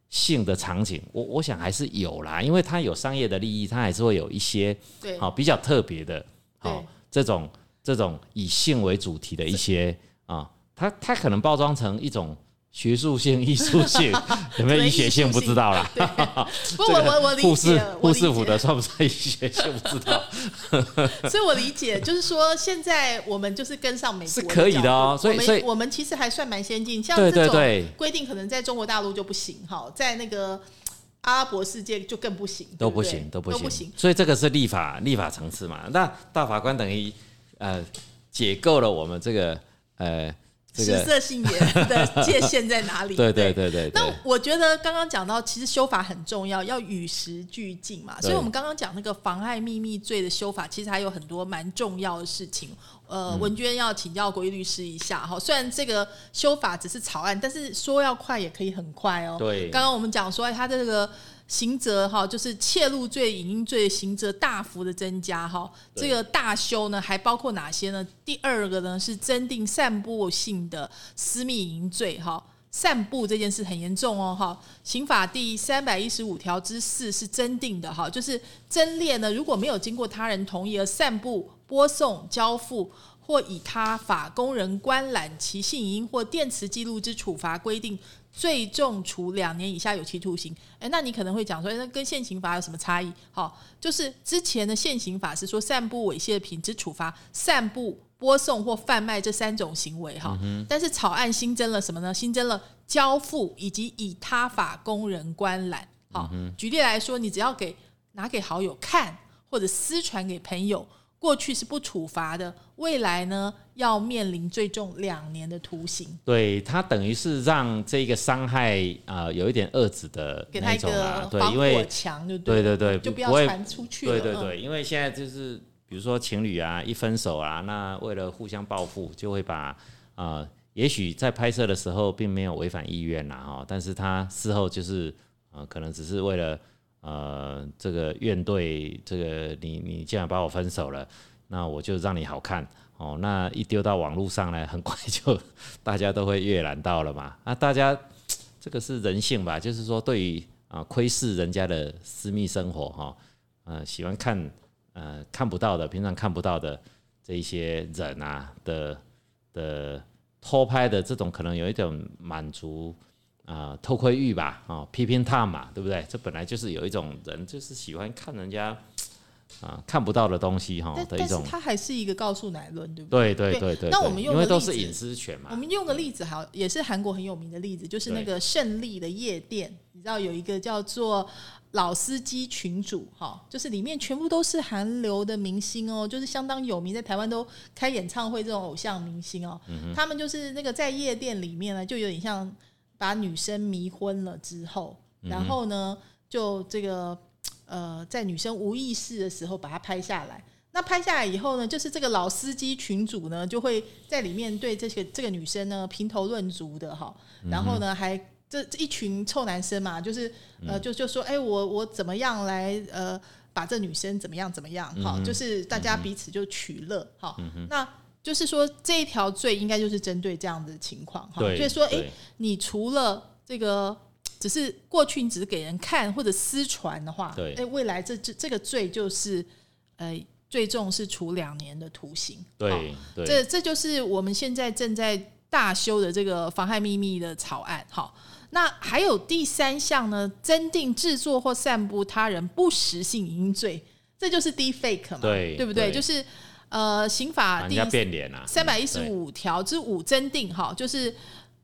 性的场景？我我想还是有啦，因为它有商业的利益，它还是会有一些对好、比较特别的好、对这种这种以性为主题的一些啊，它它可能包装成一种。学术性、艺术性 有没有医学性不知道啦。不过我我我理护士护士服解的算不算医学性不知道。所以我理解，就是说现在我们就是跟上美国是可以的哦所以所以我们其实还算蛮先进，像对这种对对规定可能在中国大陆就不行哈，在那个阿拉伯世界就更不行，都不行，都不行。所以这个是立法立法层次嘛。那大法官等于呃解构了我们这个呃这食，色性也 的界限在哪里？对对对对那，我觉得刚刚讲到，其实修法很重要，要与时俱进嘛。所以我们刚刚讲那个妨害秘密罪的修法，其实还有很多蛮重要的事情。呃，嗯文娟要请教国义律师一下哈。虽然这个修法只是草案，但是说要快也可以很快哦。对刚刚我们讲说，哎它这个刑责哈，就是窃录罪、影音罪的刑责大幅的增加哈。这个大修呢，还包括哪些呢？第二个呢是增订散布性的私密淫罪哈。散布这件事很严重哦，哈，刑法第三百一十五条之四是增定的哈，就是增列呢，如果没有经过他人同意而散布、播送、交付或以他法供人观览其性影音或电磁记录之处罚规定，最重处两年以下有期徒刑。哎，那你可能会讲说，那跟现行法有什么差异？好，就是之前的现行法是说散布猥亵品只处罚散布、播送或贩卖这三种行为哈，但是草案新增了什么呢？新增了交付以及以他法供人观览。好，举例来说，你只要给拿给好友看，或者私传给朋友，过去是不处罚的，未来呢要面临最重两年的徒刑。对他等于是让这个伤害啊、呃有一点遏制的那种啊，对，因为墙，就对对对对，就不要会传出去了。嗯对对对，因为现在就是比如说情侣啊，一分手啊，那为了互相报复，就会把啊、呃也许在拍摄的时候并没有违反意愿啦哈，但是他事后就是呃，可能只是为了呃这个怨对这个你你既然把我分手了，那我就让你好看。哦，那一丢到网络上来，很快就大家都会阅览 到了嘛。啊，大家这个是人性吧，就是说对于啊窥视人家的私密生活哈，呃喜欢看呃看不到的，平常看不到的这一些人啊的的偷拍的这种，可能有一种满足啊、偷窥欲吧，哦，批评他嘛，对不对？这本来就是有一种人就是喜欢看人家啊、看不到的东西哈、但但是的一种。它还是一个告诉乃论，对不对？对对对对，对那我们用因为的例子都是隐私权嘛，我们用个例子好，也是韩国很有名的例子，就是那个胜利的夜店，你知道有一个叫做老司机群主哈，就是里面全部都是韩流的明星哦，就是相当有名，在台湾都开演唱会这种偶像明星哦，他们就是那个在夜店里面呢，就有点像把女生迷昏了之后，然后呢，就这个呃，在女生无意识的时候把它拍下来。那拍下来以后呢，就是这个老司机群主呢，就会在里面对这些这个女生呢评头论足的哈，然后呢还这这一群臭男生嘛，就是呃就就说，哎、我我怎么样来呃把这女生怎么样怎么样哈，就是大家彼此就取乐哈，那。就是说，这一条罪应该就是针对这样的情况哈。对，所以说，哎、对你除了这个只是过去你只是给人看或者私传的话，对哎，未来这这这个罪就是呃最重是处两年的徒刑。好对对，这这就是我们现在正在大修的这个妨害秘密的草案。好，那还有第三项呢，增定制作或散布他人不实性影音罪，这就是 deepfake 嘛，对对不对？对就是呃刑法第三百一十五条之五增定哈，就是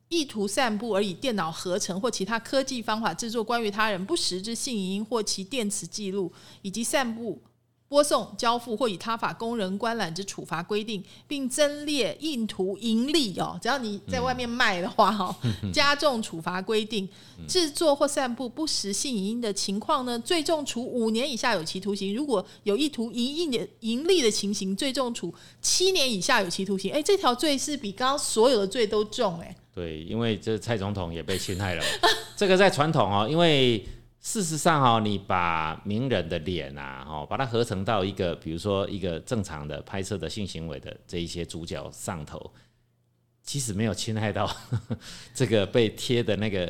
意图散布而以电脑合成或其他科技方法制作关于他人不实之性影音或其电磁记录，以及散布。播送、交付或以他法供人观览之处罚规定，并增列印图盈利哦，只要你在外面卖的话 哈、哦，加重处罚规定。制作或散布不实性影音的情况呢，最重处五年以下有期徒刑；如果有意图盈利的盈利的情形，最重处七年以下有期徒刑。哎，这条罪是比刚刚所有的罪都重哎。对，因为这蔡总统也被侵害了。这个在传统哦，因为事实上哦，你把名人的脸啊，哦，把它合成到一个，比如说一个正常的拍摄的性行为的这一些主角上头，其实没有侵害到 这个被贴的那个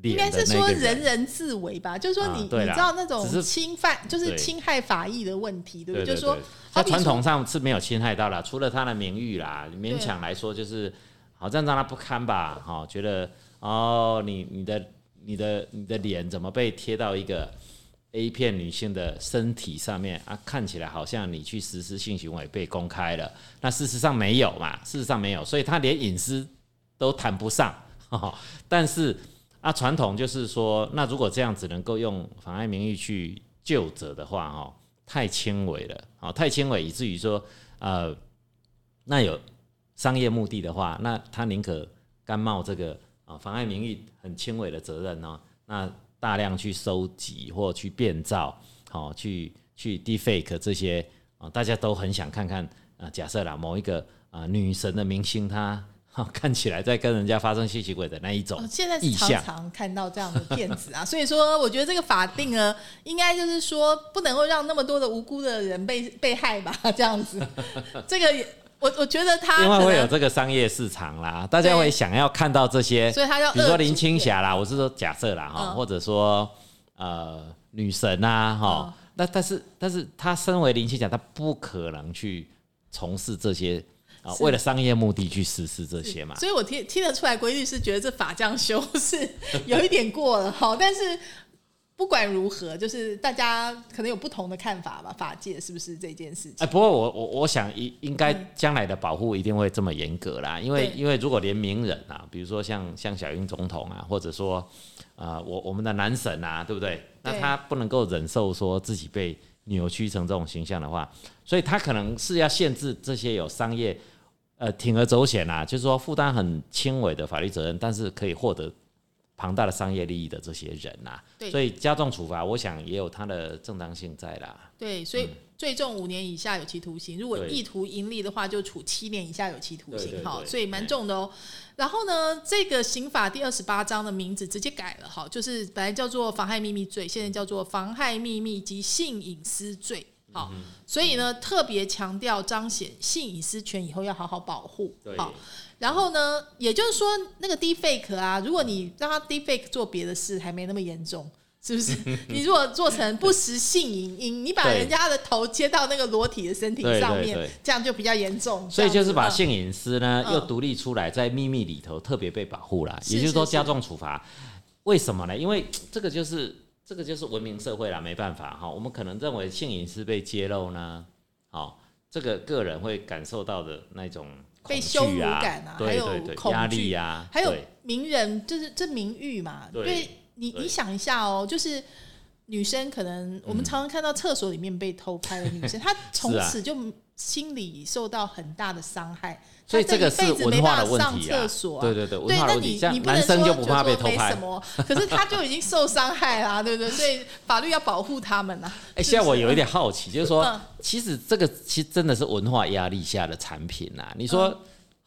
应脸的那个该是说人人自危吧，就是说你、啊你知道那种侵犯，就是侵害法益的问题，对不对？对就是说对，在好比说传统上是没有侵害到啦，除了他的名誉啦，勉强来说就是好像让他不堪吧，哈、觉得哦，你你的你的你的脸怎么被贴到一个 A 片女性的身体上面啊？看起来好像你去实施性行为被公开了，那事实上没有嘛？事实上没有，所以他连隐私都谈不上。哈 但是啊，传统就是说，那如果这样只能够用妨碍名誉去救责的话，哈，太轻微了，好，太轻微，以至于说，呃，那有商业目的的话，那他宁可甘冒这个啊妨碍名誉很轻微的责任呢，那大量去收集或去变造，好、去去 deepfake 这些啊，大家都很想看看啊，假设啦，某一个啊女神的明星她。哈看起来在跟人家发生吸血鬼的那一种哦现在是常，常看到这样的骗子啊，所以说我觉得这个法定呢，应该就是说不能够让那么多的无辜的人被被害吧，这样子。这个也我我觉得他因为，会有这个商业市场啦，大家对会想要看到这些，所以他要比如说林青霞啦，我是说假设啦哈，嗯或者说呃女神啊哈嗯，那但是但是他身为林青霞，她不可能去从事这些啊，是为了商业目的去实施这些嘛。所以我听听得出来，规律是觉得这法这样 修是 有一点过了哈，但是。不管如何，就是大家可能有不同的看法吧，法界是不是这件事情？哎，不过我我我想应应该将来的保护一定会这么严格啦，因为因为如果连名人啊，比如说像像小英总统啊，或者说啊、呃我我们的男神啊，对不对？那他不能够忍受说自己被扭曲成这种形象的话，所以他可能是要限制这些有商业呃铤而走险啊，就是说负担很轻微的法律责任，但是可以获得庞大的商业利益的这些人呐、对所以加重处罚，我想也有它的正当性在啦。对，所以最重五年以下有期徒刑，如果意图盈利的话，就处七年以下有期徒刑哈，所以蛮重的哦。然后呢，这个刑法第二十八章的名字直接改了哈，就是本来叫做妨害秘密罪，现在叫做妨害秘密及性隐私罪。好，嗯所以呢，特别强调彰显性隐私权以后要好好保护。对好，然后呢，也就是说，那个 deepfake 啊，如果你让他 deepfake 做别的事，还没那么严重。是不是？你如果做成不实性影音，你把人家的头接到那个裸体的身体上面，这样就比较严重。所以就是把性隐私呢嗯又独立出来，在秘密里头特别被保护了，是是是也就是说加重处罚。为什么呢？因为这个就是这个就是文明社会啦，没办法哈。我们可能认为性隐私被揭露呢，好，这个个人会感受到的那种羞辱感啊还对有压力惧呀，还有名人，就是这名誉嘛。对你，你想一下哦，就是女生可能我们常常看到厕所里面被偷拍的女生，她从此就心理受到很大的伤害，所以这个是辈子没文化的办法上问题啊厕所啊。对对对，文对，那化的问题，你你不能男生说就不怕被偷拍没什。么，可是他就已经受伤害啦，对不对？所以法律要保护他们啊。哎、现在我有一点好奇，就是说，嗯其实这个其实真的是文化压力下的产品呐、你说、嗯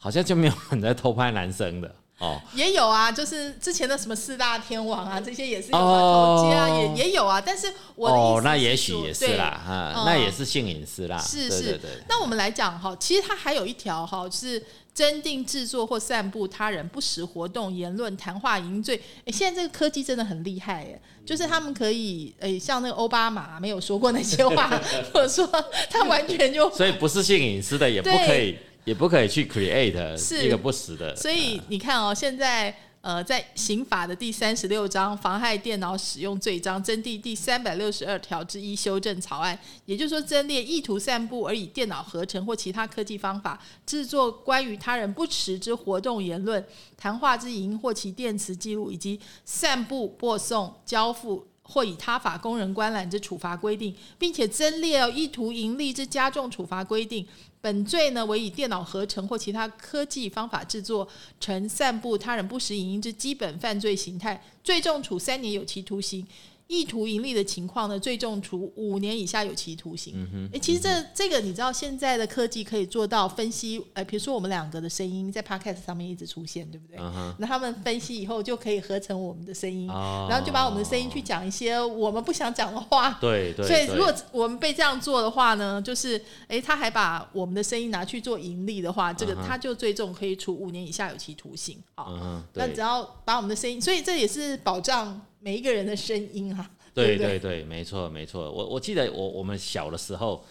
好像就没有人在偷拍男生的哦，也有啊，就是之前的什么四大天王啊，这些也是有把哦头接啊，也也有啊。但是我的意思哦，那也许也是啦，那也是性隐私啦，是是那我们来讲哈，其实它还有一条哈，就是真定制作或散布他人不实活动、言论、谈话、淫罪。诶，现在这个科技真的很厉害耶，就是他们可以诶，像那个奥巴马没有说过那些话，或者说他完全就所以不是性隐私的也不可以，也不可以去 create 是一个不实的，所以你看哦，现在呃，在刑法的第三十六章妨害电脑使用罪章增订第三百六十二条之一修正草案，也就是说，增列意图散布而以电脑合成或其他科技方法制作关于他人不实之活动言论、谈话之影音或其电磁记录，以及散布、播送、交付。或以他法供人观览之处罚规定，并且增列意图盈利之加重处罚规定，本罪呢为以电脑合成或其他科技方法制作成散布他人不实影音之基本犯罪形态，最重处三年有期徒刑；意图盈利的情况呢，最重处五年以下有期徒刑。嗯诶，其实这这个你知道，现在的科技可以做到分析，呃，比如说我们两个的声音在 podcast 上面一直出现，对不对？嗯，那他们分析以后就可以合成我们的声音，哦然后就把我们的声音去讲一些我们不想讲的话。对对，所以如果我们被这样做的话呢，就是诶，他还把我们的声音拿去做盈利的话，这个他就最重可以处五年以下有期徒刑。好，那只要把我们的声音，所以这也是保障每一个人的声音啊。对不对？对对，没错没错。我我记得我我们小的时候，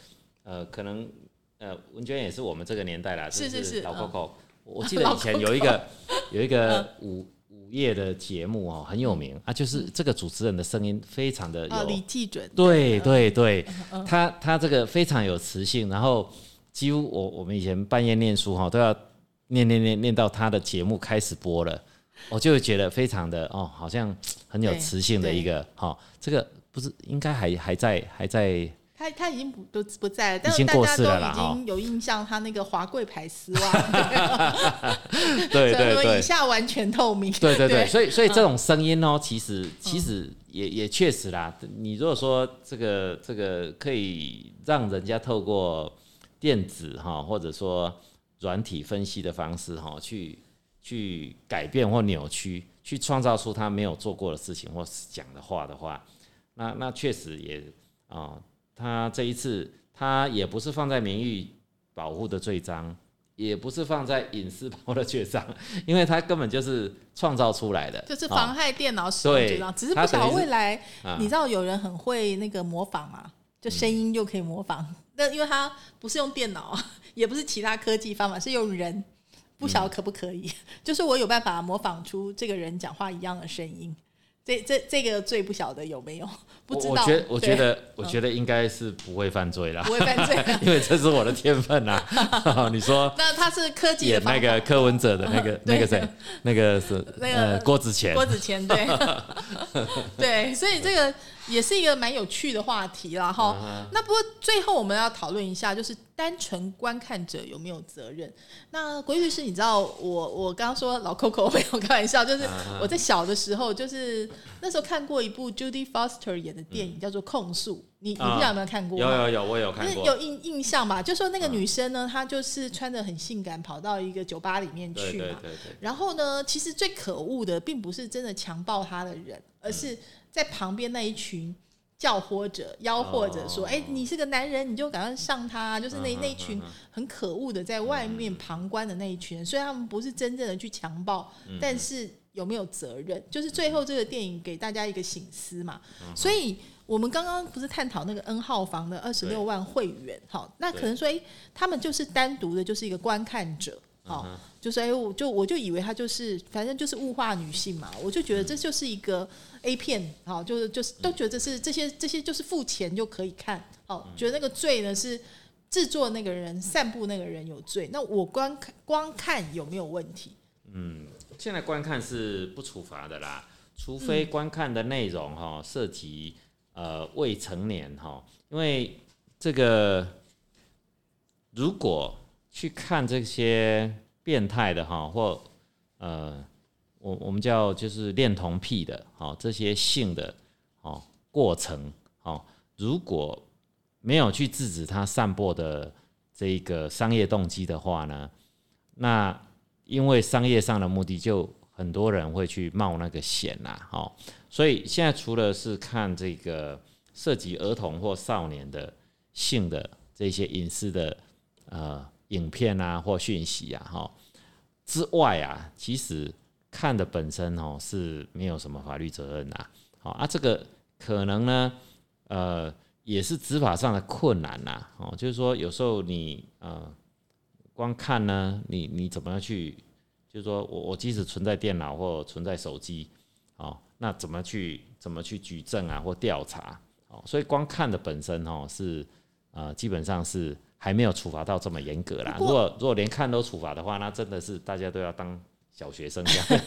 呃，可能呃文娟也是我们这个年代啦，是是是老 Coco。我 记得以前有一个 有一个午午夜的节目哦，很有名啊，就是这个主持人的声音非常的有，李有，记准，对对对，嗯。他他这个非常有磁性，然后几乎我我们以前半夜念书哈，都要念念念念到他的节目开始播了，我就会觉得非常的哦，好像很有磁性的一个哈、这个不是应该还还在还在他他已经不都不在了，但已经过是大家都世了啦已经有印象，他那个华贵牌丝袜，对对对下完全透明。对对对，对所以所以这种声音哦，其实其实也也确实啦。你如果说这个这个可以让人家透过电子哈，或者说软体分析的方式哈，去去改变或扭曲，去创造出他没有做过的事情或是讲的话的话，那那确实也啊、他这一次他也不是放在名誉保护的罪章，也不是放在隐私保护的罪章，因为他根本就是创造出来的，就是哦妨害电脑使用对这样，只是不晓得未来，啊。你知道有人很会那个模仿啊，就声音就可以模仿。那因为他不是用电脑，啊 也不是其他科技方法，是用人，不晓得可不可以？就是我有办法模仿出这个人讲话一样的声音。这这这个罪不晓得有没有？不知道。我我觉得我觉得我觉得应该是不会犯罪啦不，会犯罪。因为这是我的天分啊。你说那他是科技那个柯文哲的那个那个谁，那个是那个呃郭子乾郭子乾对，对，所以这个也是一个蛮有趣的话题啦哈。嗯那不过最后我们要讨论一下，就是单纯观看者有没有责任？那国义律师，你知道我我刚刚说老 Coco 没有开玩笑，就是嗯我在小的时候，就是那时候看过一部 Judy Foster 演的电影，叫做《控诉》，你你不知道有没有看过？嗯有有有，我有看过，就是有印印象吧？就说那个女生呢，她就是穿的很性感，跑到一个酒吧里面去嘛。对对对，然后呢，其实最可恶的并不是真的强暴她的人，而是在旁边那一群叫豁者、吆喝着说：“哦哎、你是个男人，你就赶快上他。”就是那嗯那一群很可恶的在外面旁观的那一群人，虽然他们不是真正的去强暴，嗯但是有没有责任？就是最后这个电影给大家一个醒思嘛。所以我们刚刚不是探讨那个 N 号房的二十六万会员，好，那可能说，哎，他们就是单独的，就是一个观看者，好，就是哎，我就我就以为他就是反正就是物化女性嘛，我就觉得这就是一个 A 片，好，就是就是都觉得这是这些这些就是付钱就可以看，哦，觉得那个罪呢是制作那个人、散布那个人有罪，那我观看光看有没有问题？嗯，现在观看是不处罚的啦，除非观看的内容哈涉及呃未成年哈，因为这个如果去看这些变态的哈或呃我我们叫就是恋童癖的哈这些性的哦过程哦，如果没有去制止他散播的这个商业动机的话呢，那。因为商业上的目的，就很多人会去冒那个险呐，哦，所以现在除了是看这个涉及儿童或少年的性的这些隐私的呃影片啊或讯息啊，哈之外啊，其实看的本身哦是没有什么法律责任呐，好啊，这个可能呢，呃，也是执法上的困难呐，哦，就是说有时候你呃。光看呢，你你怎么样去？就是说我我即使存在电脑或存在手机，哦，那怎么去怎么去举证啊或调查？哦，所以光看的本身哦是呃基本上是还没有处罚到这么严格啦。如果如果连看都处罚的话，那真的是大家都要当小学生这样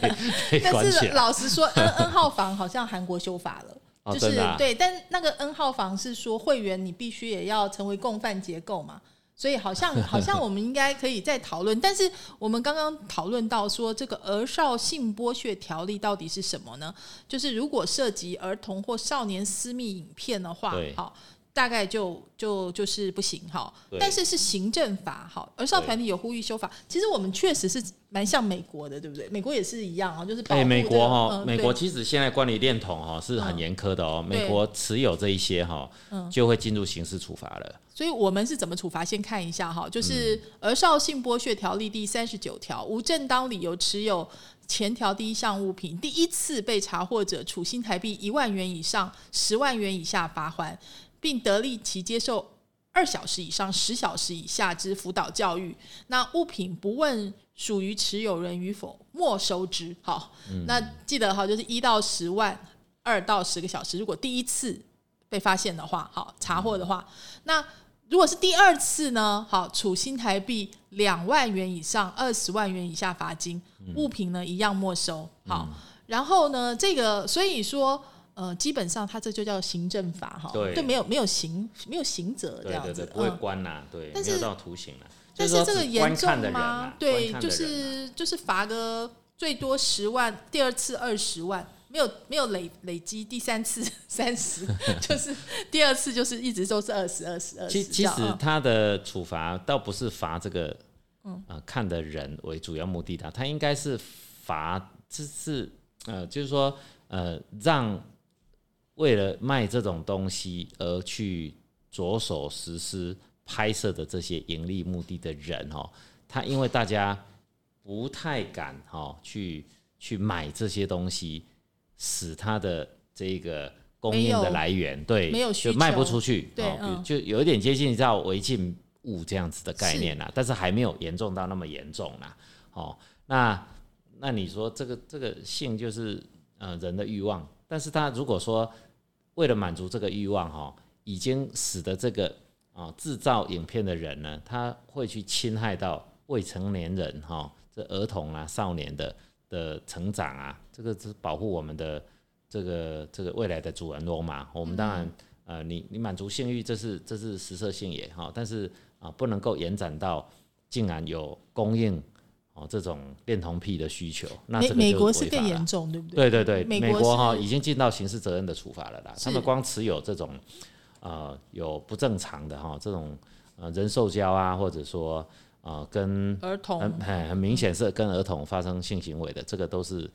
被但是老实说，N N 号房好像韩国修法了，就是对，但那个 N 号房是说会员你必须也要成为共犯结构嘛。所以好像 好像我们应该可以再讨论，但是我们刚刚讨论到说这个儿少性剥削条例到底是什么呢？就是如果涉及儿童或少年私密影片的话，好。大概就就就是不行哈，但是是行政法哈，而少团体有呼吁修法。其实我们确实是蛮像美国的，对不对？美国也是一样啊，就是哎，美国哈，美国其实现在管理恋童哈是很严苛的哦。美国持有这一些哈，就会进入刑事处罚了。所以我们是怎么处罚？先看一下哈，就是《儿少性剥削条例》第三十九条，无正当理由持有前条第一项物品，第一次被查获者，处新台币一万元以上十万元以下罚款。并得利其接受二小时以上十小时以下之辅导教育。那物品不问属于持有人与否，没收之。好，那记得哈，就是一到十万，二到十个小时。如果第一次被发现的话，好查获的话，那如果是第二次呢？好，处新台币两万元以上二十万元以下罚金，物品呢一样没收。好，然后呢，这个所以说。呃，基本上他这就叫行政法哈，对，没有没有刑没有刑责这样子，不会关呐，对，没有到徒刑了。但是这个严重吗？对，就是就是罚个最多十万，第二次二十万，没有没有累累积，第三次 三十，就是第二次就是一直都是二十二十二十。其其实他的处罚倒不是罚这个，嗯呃看的人为主要目的的，他应该是罚，这是呃就是说呃让。为了卖这种东西而去着手实施拍摄的这些盈利目的的人哦，他因为大家不太敢哈去去买这些东西，使他的这个供应的来源对没有就卖不出去，对，就有一点接近叫违禁物这样子的概念啦，但是还没有严重到那么严重啦。哦，那那你说这个这个性就是呃人的欲望，但是他如果说为了满足这个欲望，哈，已经使得这个啊制造影片的人呢，他会去侵害到未成年人，哈，这儿童啊、少年的的成长啊，这个是保护我们的这个这个未来的主人翁嘛。我们当然，呃，你你满足性欲，这是这是实色性也哈，但是啊，不能够延展到竟然有供应。哦，这种恋童癖的需求，那这个美国是更严重，对不对？对对对，美国哈已经尽到刑事责任的处罚了啦。他们光持有这种呃有不正常的哈这种呃人兽交啊，或者说呃跟儿童很明显是跟儿童发生性行为的，这个都是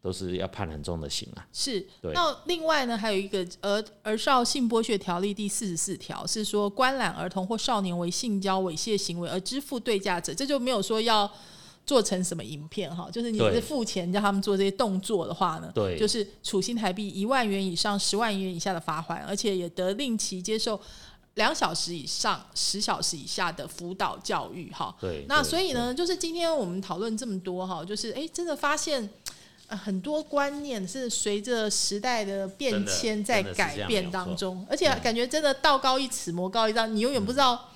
都是要判很重的刑啊。是。那另外呢，还有一个儿儿少性剥削条例第四十四条是说，观览儿童或少年为性交猥亵行为而支付对价者，这就没有说要。做成什么影片哈，就是你对是付钱叫他们做这些动作的话呢，对就是处新台币一万元以上十万元以下的罚款，而且也得令其接受两小时以上十小时以下的辅导教育哈。对，那所以呢，就是今天我们讨论这么多哈，就是哎，真的发现。呃很多观念是随着时代的变迁在改变当中，而且感觉真的道高一尺，魔高一丈，你永远不知道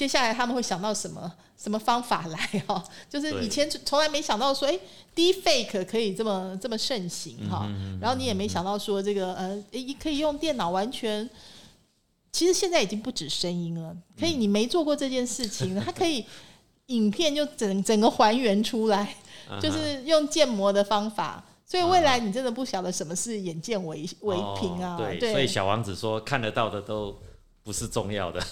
接下来他们会想到什么什么方法来哈。就是以前从来没想到说，哎，deepfake 可以这么这么盛行哈，嗯然后你也没想到说这个呃，诶可以用电脑完全。其实现在已经不止声音了，可以你没做过这件事情，它可以影片就整整个还原出来，嗯就是用建模的方法。所以未来你真的不晓得什么是眼见为为凭啊，哦对，所以小王子说看得到的都不是重要的，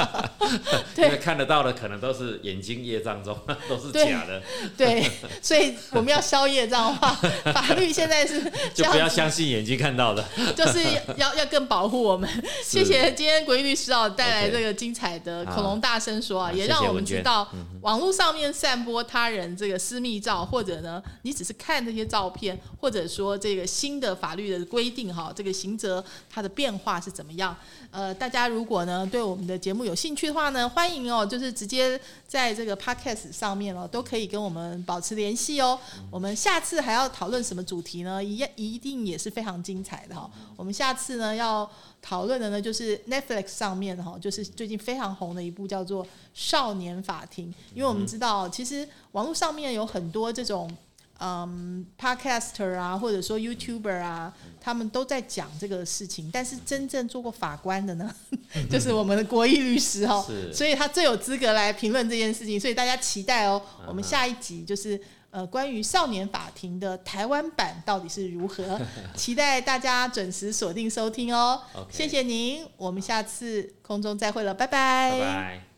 因为看得到的可能都是眼睛业障中 都是假的，对，所以我们要消业障的话，法律现在是 就不要，相信眼睛看到的。就是要要更保护我们。谢谢今天国义律师啊带来这个精彩的恐龙大声说啊，也让我们知道网络上面散播他人这个私密照，或者呢你只是看这些照片，或者说这个新的法律的规定哈，这个刑责它的变化是怎么样？呃，大家如果呢对我们的节目有兴趣的话呢，欢迎哦，就是直接在这个 podcast 上面哦，都可以跟我们保持联系哦。我们下次还要讨论什么主题呢？一一定也是非常精彩的哈、我们下次呢要讨论的呢，就是 Netflix 上面哈，就是最近非常红的一部叫做《少年法庭》，因为我们知道，其实网络上面有很多这种。嗯，podcaster 啊，或者说 YouTuber 啊，他们都在讲这个事情，但是真正做过法官的呢，就是我们的国义律师哦，所以他最有资格来评论这件事情，所以大家期待哦，嗯我们下一集就是呃关于少年法庭的台湾版到底是如何，期待大家准时锁定收听哦。谢谢您，我们下次空中再会了，拜。拜拜。